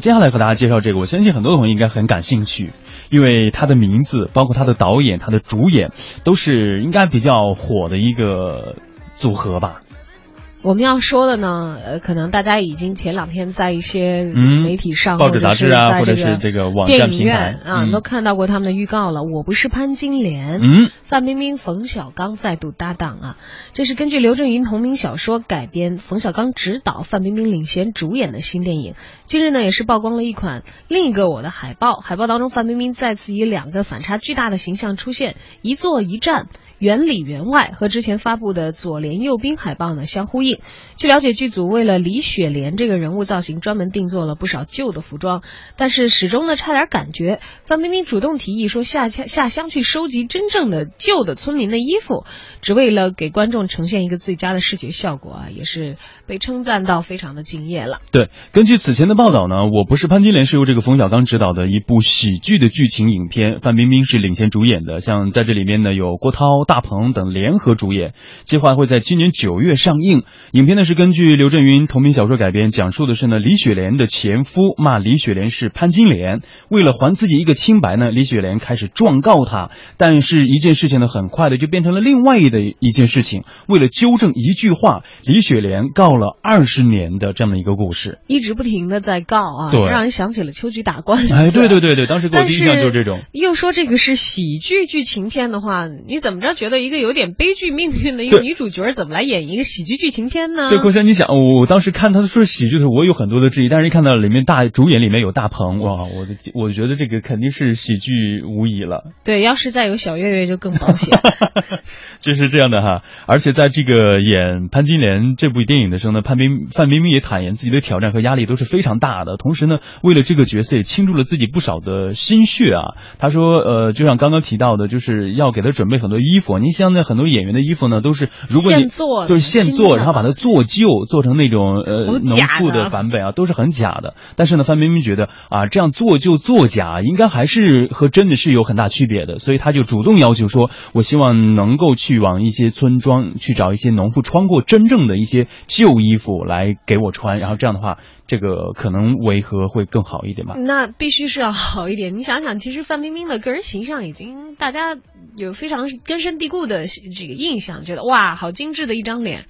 接下来和大家介绍这个，我相信很多朋友应该很感兴趣，因为他的名字，包括他的导演、他的主演，都是应该比较火的一个组合吧。我们要说的呢，呃，可能大家已经前两天在一些媒体上、报纸杂志啊，或者是这个网站平台啊，都看到过他们的预告了。我不是潘金莲，嗯，范冰冰、冯小刚再度搭档啊，这是根据刘震云同名小说改编，冯小刚执导，范冰冰领衔主演的新电影。近日呢，也是曝光了一款另一个我的海报，海报当中范冰冰再次以两个反差巨大的形象出现，一坐一站。原里原外和之前发布的左联右兵海报呢相呼应。据了解，剧组为了李雪莲这个人物造型，专门定做了不少旧的服装，但是始终呢差点感觉。范冰冰主动提议说下下下乡去收集真正的旧的村民的衣服，只为了给观众呈现一个最佳的视觉效果啊，也是被称赞到非常的敬业了。对，根据此前的报道呢，我不是潘金莲是由这个冯小刚执导的一部喜剧的剧情影片，范冰冰是领衔主演的，像在这里面呢有郭涛。大鹏等联合主演，计划会在今年九月上映。影片呢是根据刘震云同名小说改编，讲述的是呢李雪莲的前夫骂李雪莲是潘金莲，为了还自己一个清白呢，李雪莲开始状告他。但是一件事情呢，很快的就变成了另外的一件事情。为了纠正一句话，李雪莲告了二十年的这样的一个故事，一直不停的在告啊，对，让人想起了秋菊打官司。哎，对对对对，当时给我第一印象就是这种。又说这个是喜剧剧情片的话，你怎么着？觉得一个有点悲剧命运的一个女主角，怎么来演一个喜剧剧情片呢？对，郭先你想，我当时看他说喜剧的时候，我有很多的质疑，但是一看到里面大主演里面有大鹏，哇，我的我觉得这个肯定是喜剧无疑了。对，要是再有小岳岳就更保险。就是这样的哈，而且在这个演潘金莲这部电影的时候呢，潘冰范冰冰也坦言自己的挑战和压力都是非常大的，同时呢，为了这个角色也倾注了自己不少的心血啊。他说，呃，就像刚刚提到的，就是要给他准备很多衣服。您现在很多演员的衣服呢，都是如果你就是现做，然后把它做旧，做成那种呃农妇的版本啊，都是很假的。但是呢，范冰冰觉得啊，这样做旧做假，应该还是和真的是有很大区别的，所以她就主动要求说，我希望能够去往一些村庄去找一些农妇穿过真正的一些旧衣服来给我穿，然后这样的话，这个可能违和会更好一点吧。那必须是要好一点。你想想，其实范冰冰的个人形象已经大家有非常根深蒂固的这个印象，觉得哇，好精致的一张脸。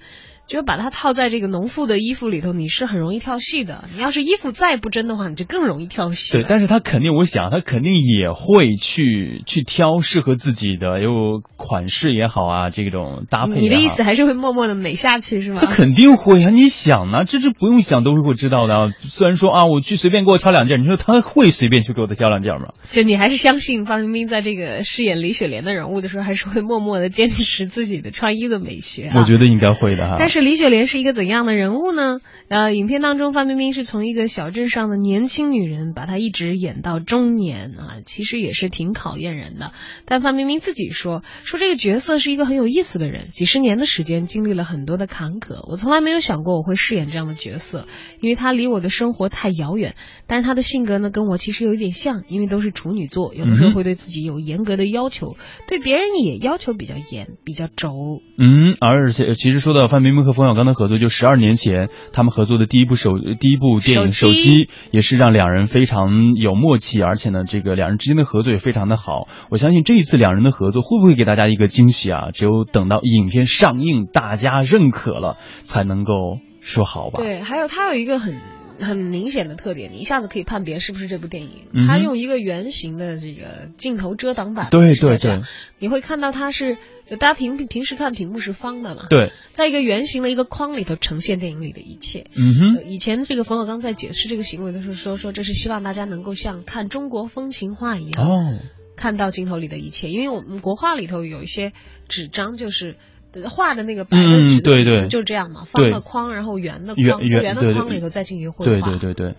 就是把它套在这个农妇的衣服里头，你是很容易跳戏的。你要是衣服再不真的话，你就更容易跳戏。对，但是他肯定，我想他肯定也会去去挑适合自己的，有款式也好啊，这种搭配。你的意思还是会默默的美下去是吗？他肯定会啊！你想呢？这这不用想都是会知道的。虽然说啊，我去随便给我挑两件，你说他会随便去给我挑两件吗？就你还是相信范冰冰在这个饰演李雪莲的人物的时候，还是会默默的坚持自己的穿衣的美学。我觉得应该会的哈。但是。李雪莲是一个怎样的人物呢？呃，影片当中，范冰冰是从一个小镇上的年轻女人，把她一直演到中年啊，其实也是挺考验人的。但范冰冰自己说，说这个角色是一个很有意思的人，几十年的时间经历了很多的坎坷，我从来没有想过我会饰演这样的角色，因为她离我的生活太遥远。但是她的性格呢，跟我其实有一点像，因为都是处女座，有的时候会对自己有严格的要求，对别人也要求比较严，比较轴。嗯，而且其实说到范冰冰。和冯小刚的合作就十二年前，他们合作的第一部手第一部电影《手机》也是让两人非常有默契，而且呢，这个两人之间的合作也非常的好。我相信这一次两人的合作会不会给大家一个惊喜啊？只有等到影片上映，大家认可了，才能够说好吧。对，还有他有一个很。很明显的特点，你一下子可以判别是不是这部电影。他用一个圆形的这个镜头遮挡板，对对对，你会看到它是，大家平平时看屏幕是方的嘛？对，在一个圆形的一个框里头呈现电影里的一切。嗯哼，以前这个冯小刚在解释这个行为的时候说，说这是希望大家能够像看中国风情画一样，哦，看到镜头里的一切，因为我们国画里头有一些纸张就是。画的那个白的纸的对对，就这样嘛，方的框，然后圆的框，圆的框里头再进行绘画。对对对对。